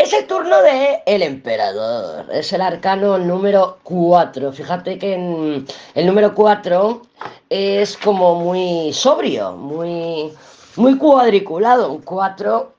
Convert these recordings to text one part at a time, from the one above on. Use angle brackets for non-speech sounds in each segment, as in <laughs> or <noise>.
Es el turno de el emperador. Es el arcano número 4. Fíjate que el número 4 es como muy sobrio, muy, muy cuadriculado. Un 4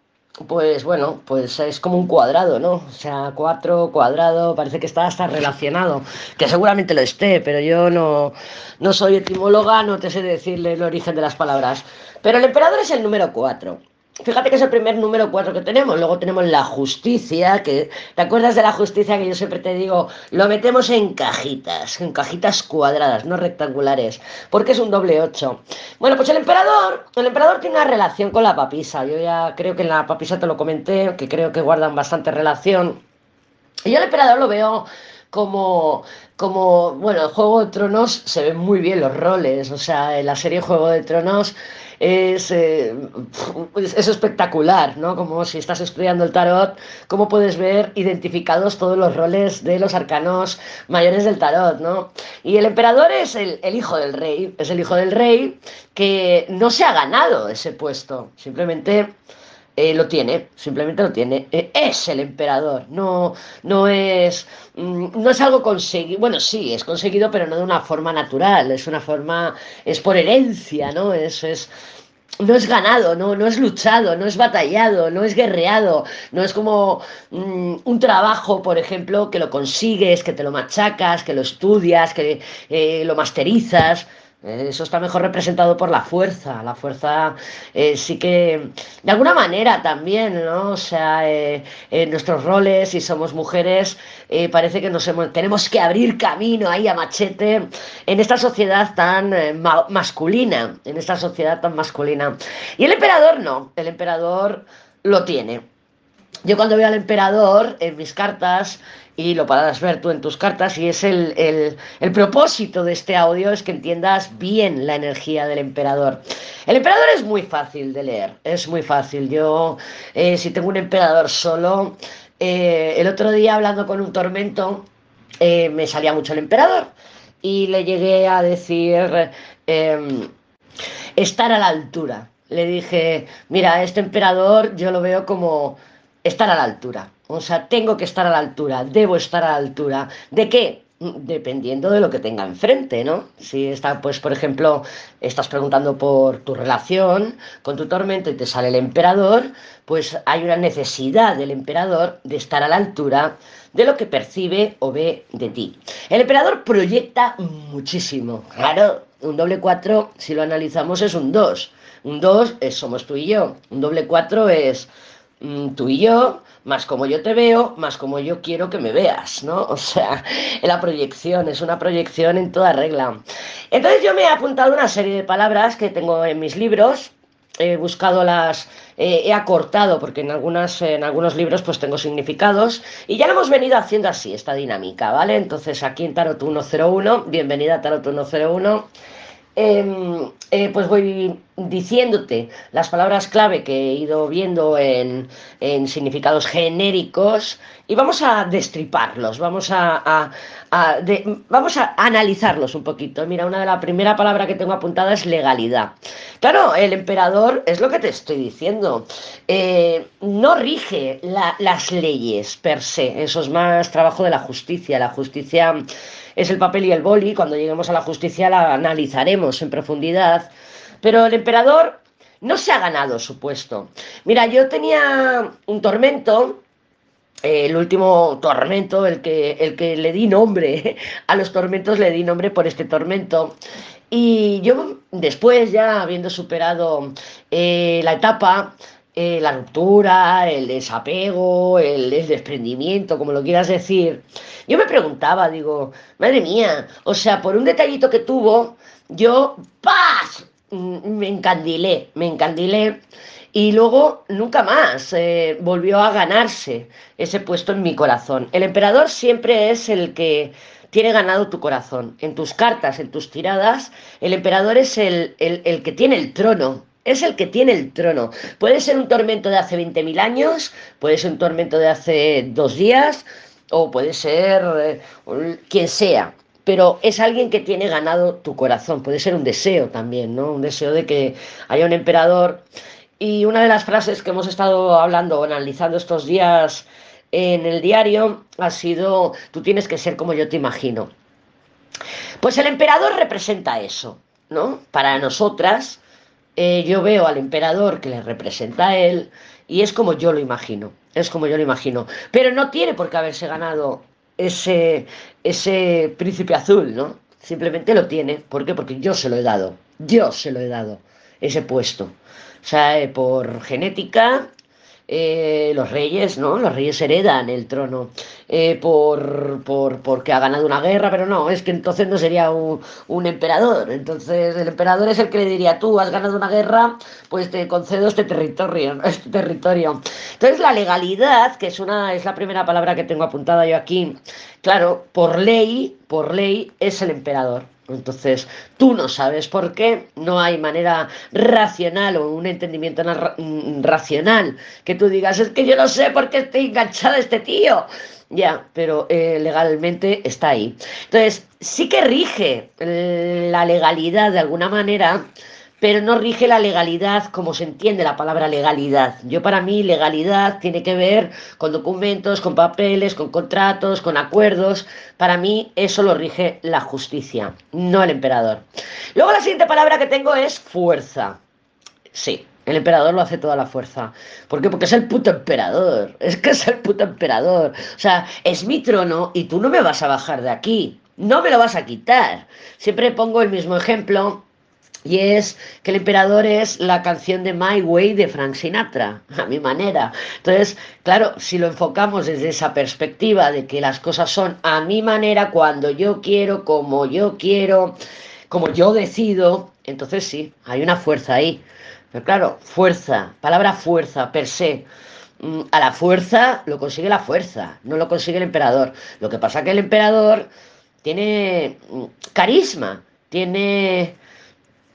pues bueno, pues es como un cuadrado, ¿no? O sea, cuatro, cuadrado, parece que está hasta relacionado, que seguramente lo esté, pero yo no, no soy etimóloga, no te sé decirle el origen de las palabras. Pero el emperador es el número cuatro. Fíjate que es el primer número 4 que tenemos. Luego tenemos la justicia, que ¿te acuerdas de la justicia que yo siempre te digo? Lo metemos en cajitas, en cajitas cuadradas, no rectangulares, porque es un doble 8. Bueno, pues el emperador, el emperador tiene una relación con la papisa. Yo ya creo que en la papisa te lo comenté, que creo que guardan bastante relación. Y yo el emperador lo veo como, como, bueno, el Juego de Tronos se ven muy bien los roles, o sea, en la serie Juego de Tronos es, eh, es espectacular, ¿no? Como si estás estudiando el tarot, cómo puedes ver identificados todos los roles de los arcanos mayores del tarot, ¿no? Y el emperador es el, el hijo del rey, es el hijo del rey que no se ha ganado ese puesto, simplemente... Eh, lo tiene, simplemente lo tiene. Eh, es el emperador, no, no es, mm, no es algo conseguido. Bueno, sí, es conseguido, pero no de una forma natural. Es una forma, es por herencia, ¿no? Es, es, no es ganado, no, no es luchado, no es batallado, no es guerreado, no es como mm, un trabajo, por ejemplo, que lo consigues, que te lo machacas, que lo estudias, que eh, lo masterizas. Eso está mejor representado por la fuerza. La fuerza eh, sí que, de alguna manera también, ¿no? O sea, eh, en nuestros roles, si somos mujeres, eh, parece que nos hemos, tenemos que abrir camino ahí a machete en esta sociedad tan eh, ma- masculina, en esta sociedad tan masculina. Y el emperador no, el emperador lo tiene. Yo cuando veo al emperador en mis cartas, y lo podrás ver tú en tus cartas, y es el, el- el propósito de este audio, es que entiendas bien la energía del emperador. El emperador es muy fácil de leer, es muy fácil. Yo, eh, si tengo un emperador solo, eh, el otro día hablando con un tormento, eh, me salía mucho el emperador, y le llegué a decir... em, estar a la altura. Le dije, mira, este emperador yo lo veo como estar a la altura. O sea, tengo que estar a la altura, debo estar a la altura. ¿De qué? Dependiendo de lo que tenga enfrente, ¿no? Si está, pues, por ejemplo, estás preguntando por tu relación con tu tormento y te sale el emperador, pues hay una necesidad del emperador de estar a la altura de lo que percibe o ve de ti. El emperador proyecta muchísimo. Claro, un doble 4, si lo analizamos, es un 2. Un 2 es somos tú y yo. Un doble 4 es mm, tú y yo, más como yo te veo, más como yo quiero que me veas, ¿no? O sea, la proyección, es una proyección en toda regla. Entonces yo me he apuntado una serie de palabras que tengo en mis libros, he buscado las, eh, he acortado, porque en, algunas, en algunos libros pues tengo significados, y ya lo hemos venido haciendo así, esta dinámica, ¿vale? Entonces aquí en Tarot 101, bienvenida a Tarot 101. Em, eh, pues voy diciéndote las palabras clave que he ido viendo en, en significados genéricos y vamos a destriparlos, vamos a, vamos a analizarlos un poquito. Mira, una de las primeras palabras que tengo apuntada es legalidad. Claro, el emperador es lo que te estoy diciendo. eh, no rige la- las leyes per se, eso es más trabajo de la justicia. La justicia es el papel y el boli. Cuando lleguemos a la justicia la analizaremos en profundidad. Pero el emperador no se ha ganado su puesto. Mira, yo tenía un tormento, eh, el último tormento, el que, el que le di nombre <laughs> a los tormentos, le di nombre por este tormento. Y yo después, ya habiendo superado eh, la etapa, eh, la ruptura, el desapego, el, el desprendimiento, como lo quieras decir, yo me preguntaba, digo, madre mía, o sea, por un detallito que tuvo, yo, ¡paz! Mm, Me encandilé, me encandilé Y luego nunca más eh, volvió a ganarse ese puesto en mi corazón. El emperador siempre es el que tiene ganado tu corazón. En tus cartas, en tus tiradas, el emperador es el, el que tiene el trono, es el que tiene el trono. Puede ser un tormento de hace 20.000 años, puede ser un tormento de hace dos días, o puede ser eh, quien sea. Pero es alguien que tiene ganado tu corazón. Puede ser un deseo también, ¿no? Un deseo de que haya un emperador. Y una de las frases que hemos estado hablando o analizando estos días en el diario ha sido, tú tienes que ser como yo te imagino. Pues el emperador representa eso, ¿no? Para nosotras, eh, yo veo al emperador que le representa a él y es como yo lo imagino, es como yo lo imagino. Pero no tiene por qué haberse ganado ese, ese príncipe azul, ¿no? Simplemente lo tiene. ¿Por qué? Porque yo se lo he dado, yo se lo he dado, ese puesto. O sea, eh, por genética, eh, los reyes, ¿no? Los reyes heredan el trono eh, por, por, porque ha ganado una guerra, pero no, es que entonces no sería un, un, emperador. Entonces el emperador es el que le diría, tú has ganado una guerra, pues te concedo este territorio, <laughs> este territorio. Entonces la legalidad, que es una, es la primera palabra que tengo apuntada yo aquí, claro, por ley, por ley es el emperador. Entonces, tú no sabes por qué, no hay manera racional o un entendimiento mm, racional que tú digas, es que yo no sé por qué estoy enganchado a este tío. Ya, pero eh, legalmente está ahí. Entonces, sí que rige la legalidad de alguna manera pero no rige la legalidad como se entiende la palabra legalidad. Yo para mí legalidad tiene que ver con documentos, con papeles, con contratos, con acuerdos. Para mí eso lo rige la justicia, no el emperador. Luego la siguiente palabra que tengo es fuerza. Sí, el emperador lo hace toda la fuerza. ¿Por qué? Porque es el puto emperador. <laughs> Es que es el puto emperador. O sea, es mi trono y tú no me vas a bajar de aquí. No me lo vas a quitar. Siempre pongo el mismo ejemplo y es que el emperador es la canción de My Way de Frank Sinatra, a mi manera. Entonces, claro, si lo enfocamos desde esa perspectiva de que las cosas son a mi manera, cuando yo quiero, como yo quiero, como yo decido, entonces sí, hay una fuerza ahí. Pero claro, fuerza, palabra fuerza, per se. Mm, a la fuerza lo consigue la fuerza, no lo consigue el emperador. Lo que pasa es que el emperador tiene mm, carisma, tiene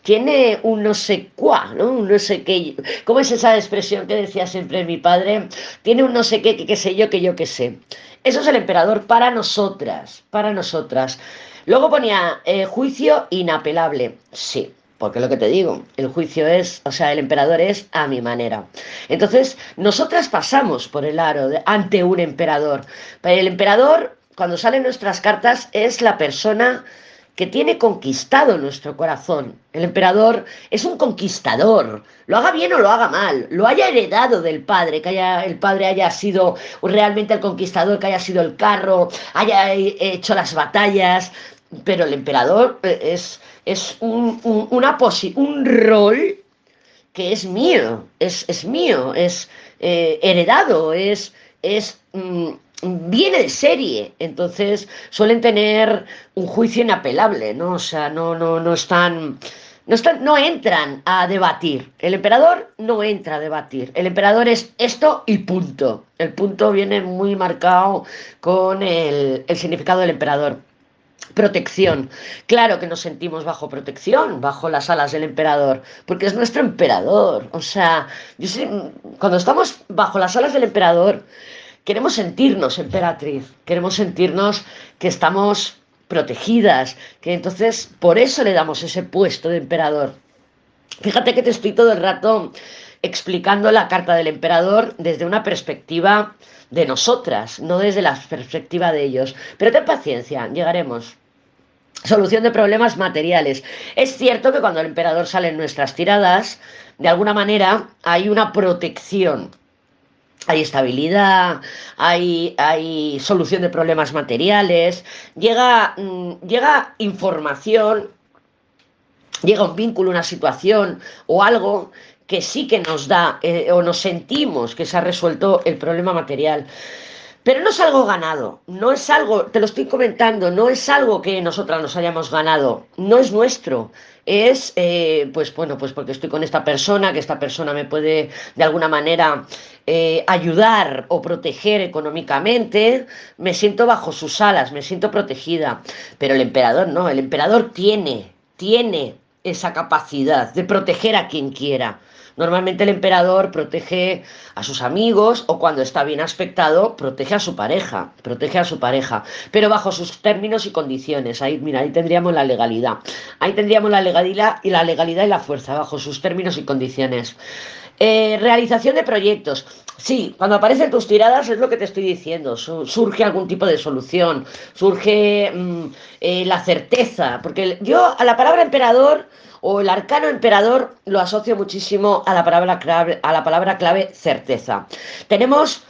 tiene un no sé cuá, ¿no? Un no sé qué. ¿Cómo es esa expresión que decía siempre mi padre? Tiene un no sé qué, qué sé yo, que yo qué sé. Eso es el emperador para nosotras, para nosotras. Luego ponía eh, juicio inapelable. Sí, porque lo que te digo, el juicio es, o sea, el emperador es a mi manera. Entonces, nosotras pasamos por el aro ante un emperador. Pero el emperador, cuando salen nuestras cartas, es la persona que tiene conquistado nuestro corazón. El emperador es un conquistador, lo haga bien o lo haga mal, lo haya heredado del padre, que haya, el padre haya sido realmente el conquistador, que haya sido el carro, haya hecho las batallas, pero el emperador eh, es, es un, una un rol que es mío, es, es mío, es eh, heredado, es, es mm, viene de serie, entonces suelen tener un juicio inapelable, ¿no? O sea, no, no, no están. No, están, no entran a debatir. El emperador no entra a debatir. El emperador es esto y punto. El punto viene muy marcado con el, el significado del emperador. Protección. Claro que nos sentimos bajo protección, bajo las alas del emperador, porque es nuestro emperador. O sea, yo sé, cuando estamos bajo las alas del emperador, queremos sentirnos emperatriz, queremos sentirnos que estamos protegidas, que entonces por eso le damos ese puesto de emperador. Fíjate que te estoy todo el rato explicando la carta del emperador desde una perspectiva de nosotras, no desde la perspectiva de ellos. Pero ten paciencia, llegaremos. Solución de problemas materiales. Es cierto que cuando el emperador sale en nuestras tiradas, de alguna manera hay una protección hay estabilidad, hay, hay, solución de problemas materiales, llega, mm, llega información, llega un vínculo, una situación o algo que sí que nos da eh, o nos sentimos que se ha resuelto el problema material. Pero no es algo ganado, no es algo, te lo estoy comentando, no es algo que nosotras nos hayamos ganado, no es nuestro. Es, eh, pues bueno, pues porque estoy con esta persona, que esta persona me puede de alguna manera eh, ayudar o proteger económicamente, me siento bajo sus alas, me siento protegida. Pero el emperador no, el emperador tiene, tiene esa capacidad de proteger a quien quiera. Normalmente el emperador protege a sus amigos o cuando está bien aspectado, protege a su pareja, protege a su pareja, pero bajo sus términos y condiciones. Ahí, mira, ahí tendríamos la legalidad. Ahí tendríamos la legalidad y la legalidad y la fuerza bajo sus términos y condiciones. Eh, realización de proyectos. Sí, cuando aparecen tus tiradas es lo que te estoy diciendo. Surge algún tipo de solución, surge mm, eh, la certeza. Porque yo a la palabra emperador o el arcano emperador lo asocio muchísimo a la palabra clave, a la palabra clave certeza. Tenemos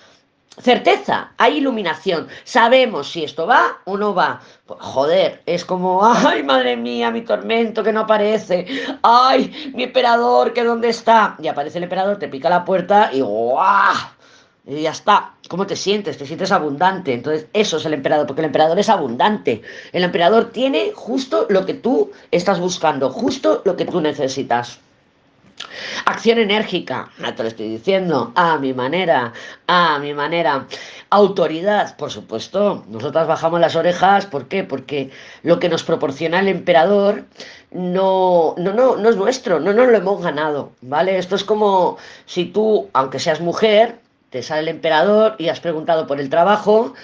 certeza, hay iluminación, sabemos si esto va o no va. Joder, es como, <laughs> ay, madre mía, mi tormento que no aparece, ay, mi emperador que dónde está. Y aparece el emperador, te pica la puerta y ¡guau! Y ya está. ¿Cómo te sientes? Te sientes abundante. Entonces, eso es el emperador, porque el emperador es abundante. El emperador tiene justo lo que tú estás buscando, justo lo que tú necesitas. Acción enérgica, no te lo estoy diciendo, a mi manera, a mi manera. Autoridad, por supuesto, nosotras bajamos las orejas, ¿por qué? Porque lo que nos proporciona el emperador no, no, no, no es nuestro, no nos lo hemos ganado, ¿vale? Esto es como si tú, aunque seas mujer, te sale el emperador y has preguntado por el trabajo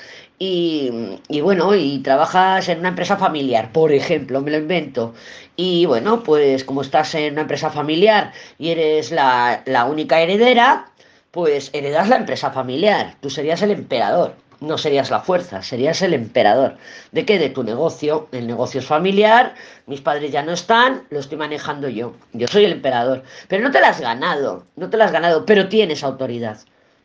y, bueno, y trabajas en una empresa familiar, por ejemplo, me lo invento. Y bueno, pues como estás en una empresa familiar y eres la, la única heredera, pues heredas la empresa familiar. Tú serías el emperador, no serías la fuerza, serías el emperador. ¿De qué? De tu negocio. El negocio es familiar, mis padres ya no están, lo estoy manejando yo. Yo soy el emperador. Pero no te la has ganado, no te la has ganado, pero tienes autoridad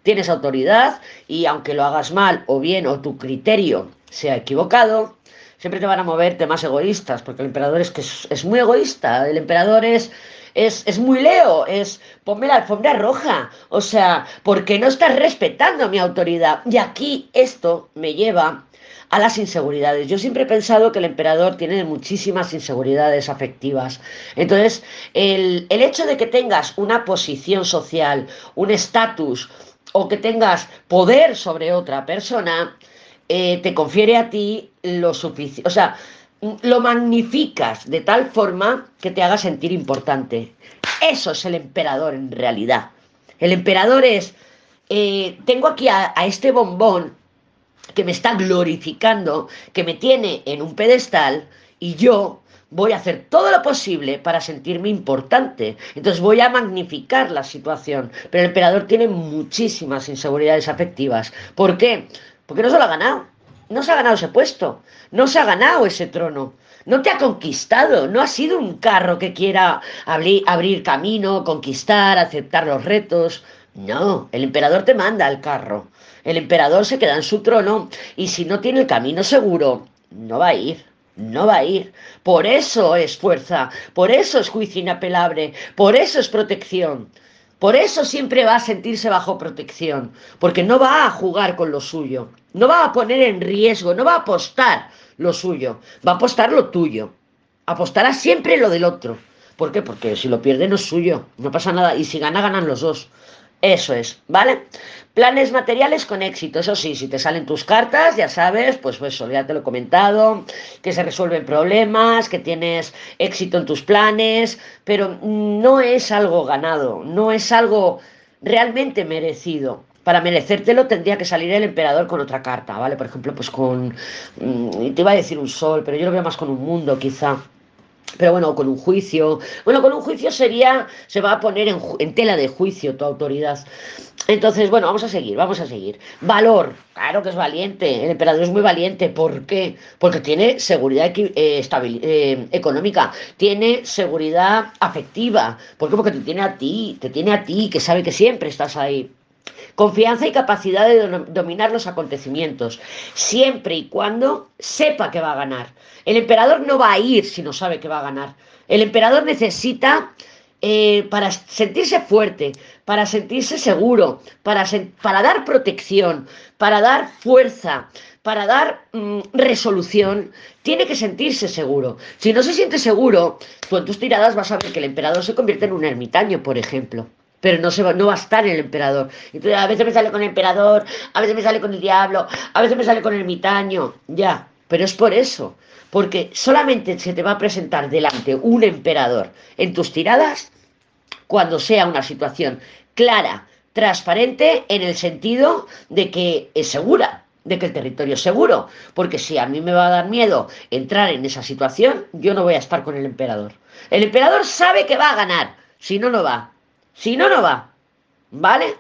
tienes autoridad y aunque lo hagas mal o bien o tu criterio sea equivocado, siempre te van a mover temas egoístas, porque el emperador es que es, muy egoísta, el emperador es, es, es, muy leo, es ponme la alfombra roja, o sea, porque no estás respetando mi autoridad. Y aquí esto me lleva a las inseguridades. Yo siempre he pensado que el emperador tiene muchísimas inseguridades afectivas. Entonces, el, el hecho de que tengas una posición social, un estatus, o que tengas poder sobre otra persona, eh, te confiere a ti lo suficiente, o sea, lo magnificas de tal forma que te haga sentir importante. Eso es el emperador en realidad. El emperador es, eh, tengo aquí a este bombón que me está glorificando, que me tiene en un pedestal y yo voy a hacer todo lo posible para sentirme importante. Entonces voy a magnificar la situación. Pero el emperador tiene muchísimas inseguridades afectivas. ¿Por qué? Porque no se lo ha ganado. No se ha ganado ese puesto. No se ha ganado ese trono. No te ha conquistado. No ha sido un carro que quiera abrir, abrir camino, conquistar, aceptar los retos. No, el emperador te manda al carro. El emperador se queda en su trono y si no tiene el camino seguro, no va a ir no va a ir. Por eso es fuerza, por eso es juicio inapelable, por eso es protección. Por eso siempre va a sentirse bajo protección, porque no va a jugar con lo suyo, no va a poner en riesgo, no va a apostar lo suyo, va a apostar lo tuyo. Apostará siempre lo del otro. ¿Por qué? Porque si lo pierde no es suyo, no pasa nada. Y si gana, ganan los dos. Eso es, ¿vale? Planes materiales con éxito, eso sí, si te salen tus cartas, ya sabes, pues eso, ya te lo he comentado, que se resuelven problemas, que tienes éxito en tus planes, pero no es algo ganado, no es algo realmente merecido. Para merecértelo tendría que salir el emperador con otra carta, ¿vale? Por ejemplo, pues con... Mm, te iba a decir un sol, pero yo lo veo más con un mundo, quizá. Pero bueno, con un juicio. Bueno, con un juicio sería, se va a poner en, tela de juicio tu autoridad. Entonces, bueno, vamos a seguir, vamos a seguir. Valor, claro que es valiente. El emperador es muy valiente. ¿Por qué? Porque tiene seguridad eh, eh, económica, tiene seguridad afectiva. ¿Por qué? Porque te tiene a ti, te tiene a ti, que sabe que siempre estás ahí. Confianza y capacidad de dominar los acontecimientos, siempre y cuando sepa que va a ganar. El emperador no va a ir si no sabe que va a ganar. El emperador necesita eh, para sentirse fuerte, para sentirse seguro, para, para dar protección, para dar fuerza, para dar mm, resolución, tiene que sentirse seguro. Si no se siente seguro, tú en tus tiradas vas a ver que el emperador se convierte en un ermitaño, por ejemplo pero no, se va, no va a estar el emperador. Entonces, a veces me sale con el emperador, a veces me sale con el diablo, a veces me sale con el ermitaño, ya, pero es por eso, porque solamente se te va a presentar delante un emperador en tus tiradas cuando sea una situación clara, transparente, en el sentido de que es segura, de que el territorio es seguro, porque si a mí me va a dar miedo entrar en esa situación, yo no voy a estar con el emperador. El emperador sabe que va a ganar, si no, no va. Si no, no va. ¿Vale?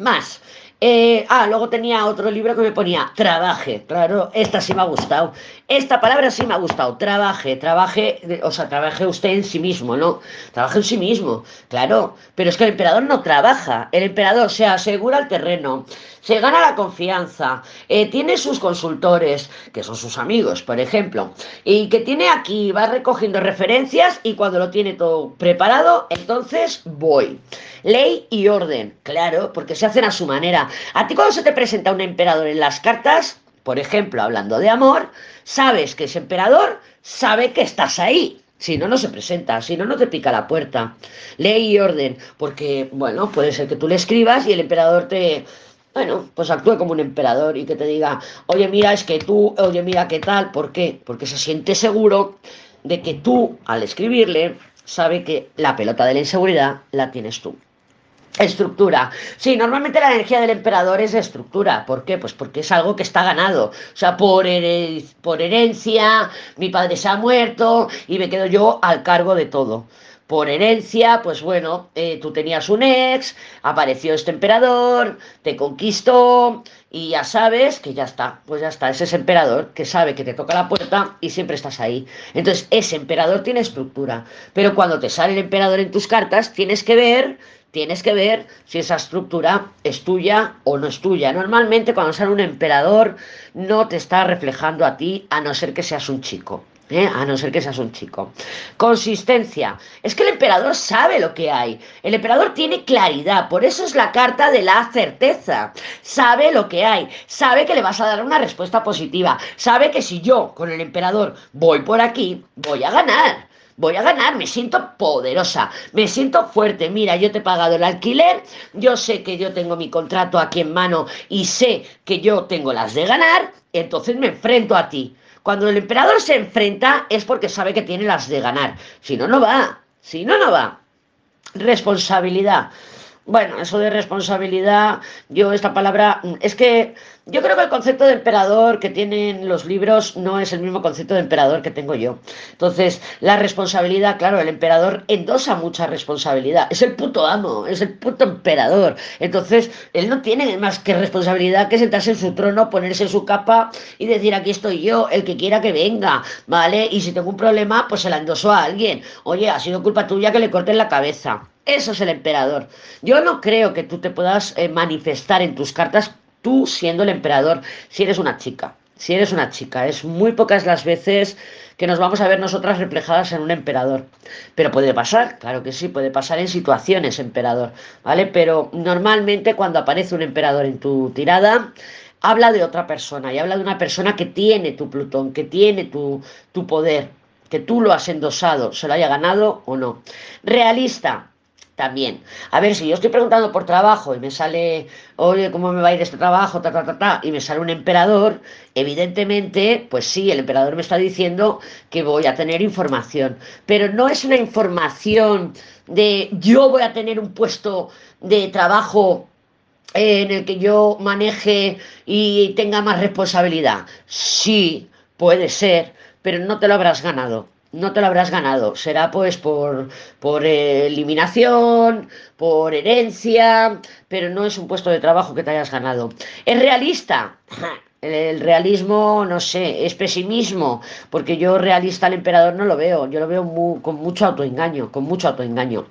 Más. Eh, ah, luego tenía otro libro que me ponía trabaje. Claro, esta sí me ha gustado. Esta palabra sí me ha gustado. Trabaje, trabaje, o sea, trabaje usted en sí mismo, ¿no? Trabaje en sí mismo, claro. Pero es que el emperador no trabaja. El emperador se asegura el terreno, se gana la confianza, eh, tiene sus consultores, que son sus amigos, por ejemplo, y que tiene aquí, va recogiendo referencias y cuando lo tiene todo preparado, entonces voy. Ley y orden, claro, porque se hacen a su manera. A ti cuando se te presenta un emperador en las cartas, por ejemplo, hablando de amor, sabes que ese emperador sabe que estás ahí. Si no, no se presenta, si no, no te pica la puerta. Ley y orden, porque, bueno, puede ser que tú le escribas y el emperador te, bueno, pues actúe como un emperador y que te diga, oye, mira, es que tú, oye, mira, ¿qué tal? ¿Por qué? Porque se siente seguro de que tú, al escribirle, sabe que la pelota de la inseguridad la tienes tú. Estructura. Sí, normalmente la energía del emperador es estructura. ¿Por qué? Pues porque es algo que está ganado. O sea, por, por herencia, mi padre se ha muerto y me quedo yo al cargo de todo. Por herencia, pues bueno, eh, tú tenías un ex, apareció este emperador, te conquistó y ya sabes que ya está, pues ya está, ese es emperador que sabe que te toca la puerta y siempre estás ahí. Entonces, ese emperador tiene estructura, pero cuando te sale el emperador en tus cartas, tienes que ver tienes que ver si esa estructura es tuya o no es tuya. Normalmente cuando sale un emperador no te está reflejando a ti a no ser que seas un chico. ¿Eh? A no ser que seas un chico. Consistencia. Es que el emperador sabe lo que hay. El emperador tiene claridad. Por eso es la carta de la certeza. Sabe lo que hay. Sabe que le vas a dar una respuesta positiva. Sabe que si yo con el emperador voy por aquí, voy a ganar voy a ganar, me siento poderosa, me siento fuerte. Mira, yo te he pagado el alquiler, yo sé que yo tengo mi contrato aquí en mano y sé que yo tengo las de ganar, entonces me enfrento a ti. Cuando el emperador se enfrenta es porque sabe que tiene las de ganar. Si no, no va. Si no, no va. Responsabilidad. Bueno, eso de responsabilidad, yo esta palabra, es que yo creo que el concepto de emperador que tienen los libros no es el mismo concepto de emperador que tengo yo. Entonces, la responsabilidad, claro, el emperador endosa mucha responsabilidad. Es el puto amo, es el puto emperador. Entonces, él no tiene más que responsabilidad que sentarse en su trono, ponerse en su capa y decir, aquí estoy yo, el que quiera que venga, ¿vale? Y si tengo un problema, pues se la endoso a alguien. Oye, ha sido culpa tuya que le corten la cabeza. Eso es el emperador. Yo no creo que tú te puedas eh, manifestar en tus cartas tú siendo el emperador si eres una chica. Si eres una chica, es muy pocas las veces que nos vamos a ver nosotras reflejadas en un emperador. Pero puede pasar, claro que sí, puede pasar en situaciones emperador, ¿vale? Pero normalmente cuando aparece un emperador en tu tirada, habla de otra persona y habla de una persona que tiene tu Plutón, que tiene tu, tu poder, que tú lo has endosado, se lo haya ganado o no. Realista, también. A ver, si yo estoy preguntando por trabajo y me sale, oye, ¿cómo me va a ir este trabajo? Ta, ta, ta, ta, y me sale un emperador, evidentemente, pues sí, el emperador me está diciendo que voy a tener información. Pero no es una información de yo voy a tener un puesto de trabajo en el que yo maneje y tenga más responsabilidad. Sí, puede ser, pero no te lo habrás ganado no te lo habrás ganado. Será pues por, por eliminación, por herencia, pero no es un puesto de trabajo que te hayas ganado. ¿Es realista? <laughs> El realismo, no sé, es pesimismo, porque yo realista al emperador no lo veo, yo lo veo con mucho autoengaño, con mucho autoengaño.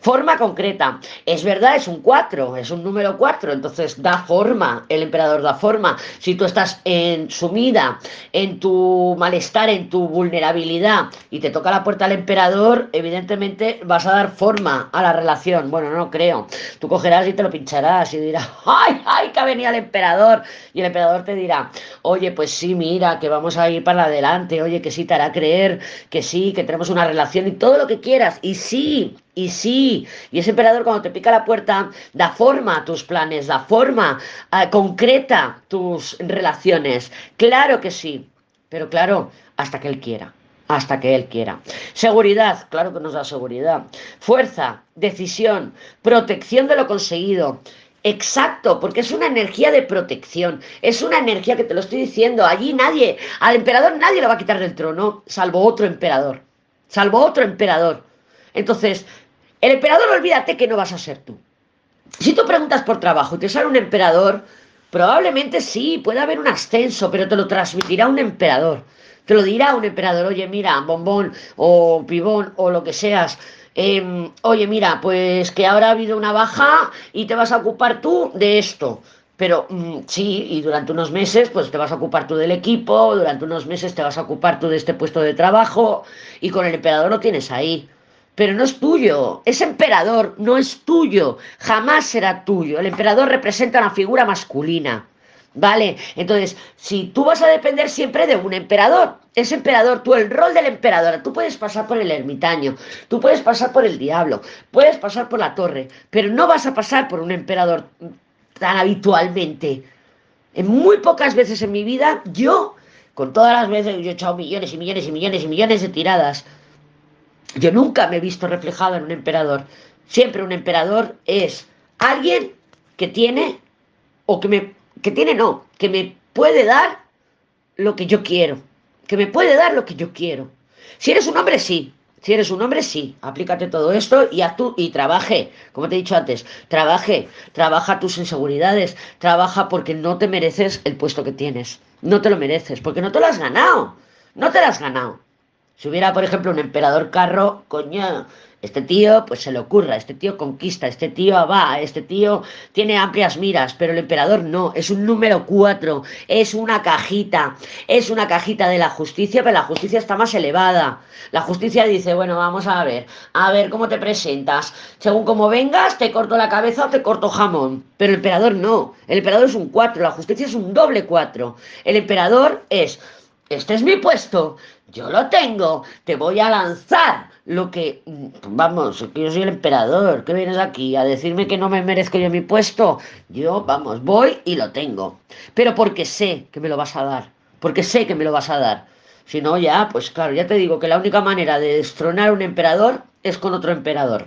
Forma concreta. Es verdad, es un 4, es un número 4, entonces da forma, el emperador da forma. Si tú estás en sumida, en tu malestar, en tu vulnerabilidad y te toca la puerta al emperador, evidentemente vas a dar forma a la relación. Bueno, no creo. Tú cogerás y te lo pincharás y dirás, <laughs> ¡ay, ay, que ha venido el emperador! Y el emperador te dirá, oye, pues sí, mira, que vamos a ir para adelante, oye, que sí te hará creer, que sí, que tenemos una relación y todo lo que quieras. Y sí, y sí, y ese emperador cuando te pica la puerta da forma a tus planes, da forma, uh, concreta tus relaciones. Claro que sí, pero claro, hasta que él quiera hasta que él quiera. Seguridad, claro que nos da seguridad. Fuerza, decisión, protección de lo conseguido. Exacto, porque es una energía de protección, es una energía que te lo estoy diciendo, allí nadie, al emperador nadie lo va a quitar del trono, salvo otro emperador, salvo otro emperador. Entonces, el emperador, olvídate que no vas a ser tú. Si tú preguntas por trabajo y te sale un emperador, probablemente sí, puede haber un ascenso, pero te lo transmitirá un emperador. Te lo dirá un emperador, oye, mira, bombón o pibón o lo que seas. Eh, oye, mira, pues que ahora ha habido una baja y te vas a ocupar tú de esto. Pero mmm, sí, y durante unos meses, pues te vas a ocupar tú del equipo, durante unos meses te vas a ocupar tú de este puesto de trabajo, y con el emperador lo tienes ahí. Pero no es tuyo, ese emperador no es tuyo, jamás será tuyo. El emperador representa una figura masculina. ¿Vale? Entonces, si tú vas a depender siempre de un emperador, ese emperador, tú el rol del emperador, tú puedes pasar por el ermitaño, tú puedes pasar por el diablo, puedes pasar por la torre, pero no vas a pasar por un emperador tan habitualmente. En muy pocas veces en mi vida, yo, con todas las veces, yo he echado millones y millones y millones y millones de tiradas, yo nunca me he visto reflejado en un emperador. Siempre un emperador es alguien que tiene o que me que tiene no, que me puede dar lo que yo quiero, que me puede dar lo que yo quiero. Si eres un hombre, sí. Si eres un hombre, sí. Aplícate todo esto y haz tú y trabaje, como te he dicho antes, trabaje, trabaja tus inseguridades, trabaja porque no te mereces el puesto que tienes. No te lo mereces, porque no te lo has ganado. No te lo has ganado. Si hubiera, por ejemplo, un emperador carro, coño, este tío pues se le ocurra, este tío conquista, este tío va, este tío tiene amplias miras, pero el emperador no, es un número cuatro, es una cajita, es una cajita de la justicia, pero la justicia está más elevada. La justicia dice, bueno, vamos a ver, a ver cómo te presentas. Según como vengas, te corto la cabeza o te corto jamón. Pero el emperador no, el emperador es un cuatro, la justicia es un doble cuatro. El emperador es, este es mi puesto, yo lo tengo, te voy a lanzar lo que, vamos, que yo soy el emperador, ¿qué vienes aquí a decirme que no me merezco yo mi puesto? Yo, vamos, voy y lo tengo, pero porque sé que me lo vas a dar, porque sé que me lo vas a dar. Si no, ya, pues claro, ya te digo que la única manera de destronar a un emperador es con otro emperador.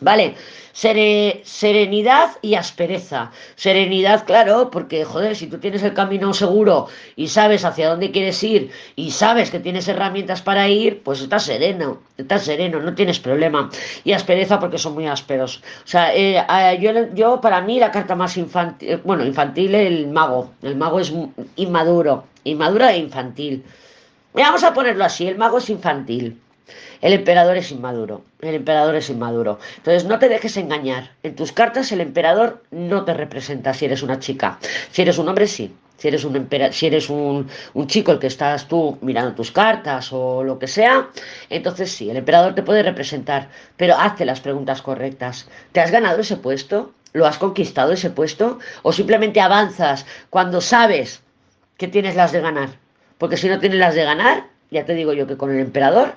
¿Vale? Sere, serenidad y aspereza. Serenidad, claro, porque, joder, si tú tienes el camino seguro y sabes hacia dónde quieres ir y sabes que tienes herramientas para ir, pues estás sereno, estás sereno, no tienes problema. Y aspereza porque son muy ásperos. O sea, eh, eh, yo, yo, para mí, la carta más infantil, bueno, infantil, el mago. El mago es inmaduro, inmaduro e infantil. Vamos a ponerlo así, el mago es infantil. El emperador es inmaduro. El emperador es inmaduro. Entonces no te dejes engañar. En tus cartas el emperador no te representa si eres una chica. Si eres un hombre, sí. Si eres, un, si eres un, un, chico el que estás tú mirando tus cartas o lo que sea, entonces sí, el emperador te puede representar, pero hazte las preguntas correctas. ¿Te has ganado ese puesto? ¿Lo has conquistado ese puesto? ¿O simplemente avanzas cuando sabes que tienes las de ganar? Porque si no tienes las de ganar, ya te digo yo que con el emperador